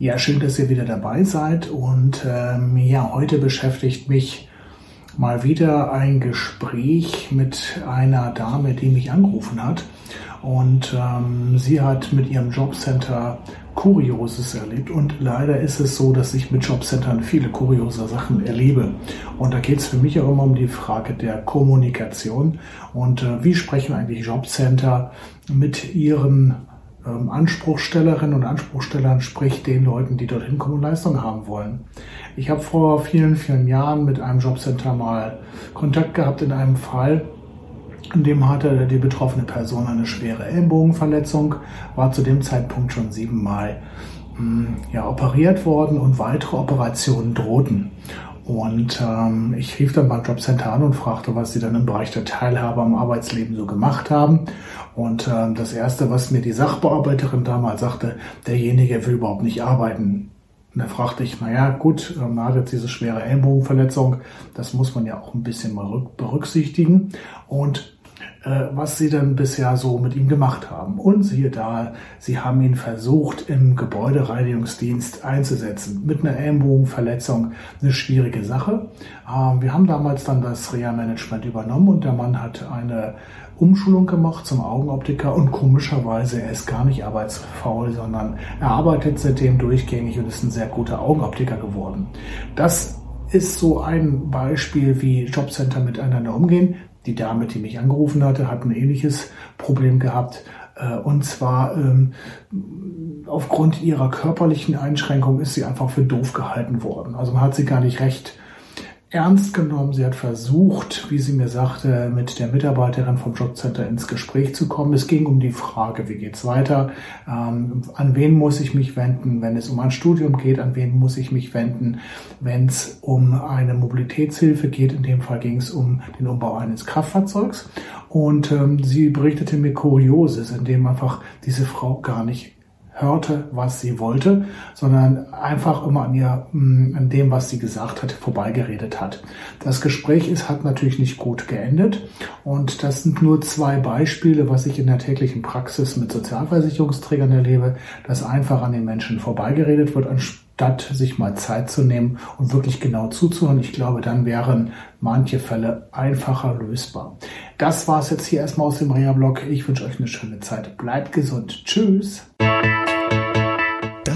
Ja, schön, dass ihr wieder dabei seid. Und ähm, ja, heute beschäftigt mich mal wieder ein Gespräch mit einer Dame, die mich angerufen hat. Und ähm, sie hat mit ihrem Jobcenter Kurioses erlebt. Und leider ist es so, dass ich mit Jobcentern viele kuriose Sachen erlebe. Und da geht es für mich auch immer um die Frage der Kommunikation. Und äh, wie sprechen eigentlich Jobcenter mit ihren ähm, Anspruchstellerinnen und Anspruchstellern, sprich den Leuten, die dorthin kommen und Leistung haben wollen. Ich habe vor vielen, vielen Jahren mit einem Jobcenter mal Kontakt gehabt in einem Fall, in dem hatte die betroffene Person eine schwere Ellenbogenverletzung, war zu dem Zeitpunkt schon siebenmal hm, ja, operiert worden und weitere Operationen drohten. Und ähm, ich rief dann beim Jobcenter an und fragte, was sie dann im Bereich der Teilhabe am Arbeitsleben so gemacht haben. Und ähm, das Erste, was mir die Sachbearbeiterin damals sagte, derjenige will überhaupt nicht arbeiten. Und da fragte ich, naja, gut, ähm, hat jetzt diese schwere Ellenbogenverletzung, das muss man ja auch ein bisschen mal berücksichtigen. Und was sie dann bisher so mit ihm gemacht haben. Und siehe da, sie haben ihn versucht, im Gebäudereinigungsdienst einzusetzen. Mit einer Ellenbogenverletzung, eine schwierige Sache. Ähm, wir haben damals dann das Reha-Management übernommen und der Mann hat eine Umschulung gemacht zum Augenoptiker und komischerweise, er ist gar nicht arbeitsfaul, sondern er arbeitet seitdem durchgängig und ist ein sehr guter Augenoptiker geworden. Das ist so ein Beispiel, wie Jobcenter miteinander umgehen. Die Dame, die mich angerufen hatte, hat ein ähnliches Problem gehabt. Äh, und zwar ähm, aufgrund ihrer körperlichen Einschränkung ist sie einfach für doof gehalten worden. Also man hat sie gar nicht recht ernst genommen. Sie hat versucht, wie sie mir sagte, mit der Mitarbeiterin vom Jobcenter ins Gespräch zu kommen. Es ging um die Frage, wie geht's weiter? Ähm, an wen muss ich mich wenden, wenn es um ein Studium geht? An wen muss ich mich wenden, wenn es um eine Mobilitätshilfe geht? In dem Fall ging es um den Umbau eines Kraftfahrzeugs. Und ähm, sie berichtete mir Kurioses, in dem einfach diese Frau gar nicht hörte, was sie wollte, sondern einfach immer an ihr, mm, an dem, was sie gesagt hat, vorbeigeredet hat. Das Gespräch ist, hat natürlich nicht gut geendet und das sind nur zwei Beispiele, was ich in der täglichen Praxis mit Sozialversicherungsträgern erlebe, dass einfach an den Menschen vorbeigeredet wird, anstatt sich mal Zeit zu nehmen und wirklich genau zuzuhören. Ich glaube, dann wären manche Fälle einfacher lösbar. Das war es jetzt hier erstmal aus dem Reha-Blog. Ich wünsche euch eine schöne Zeit. Bleibt gesund. Tschüss.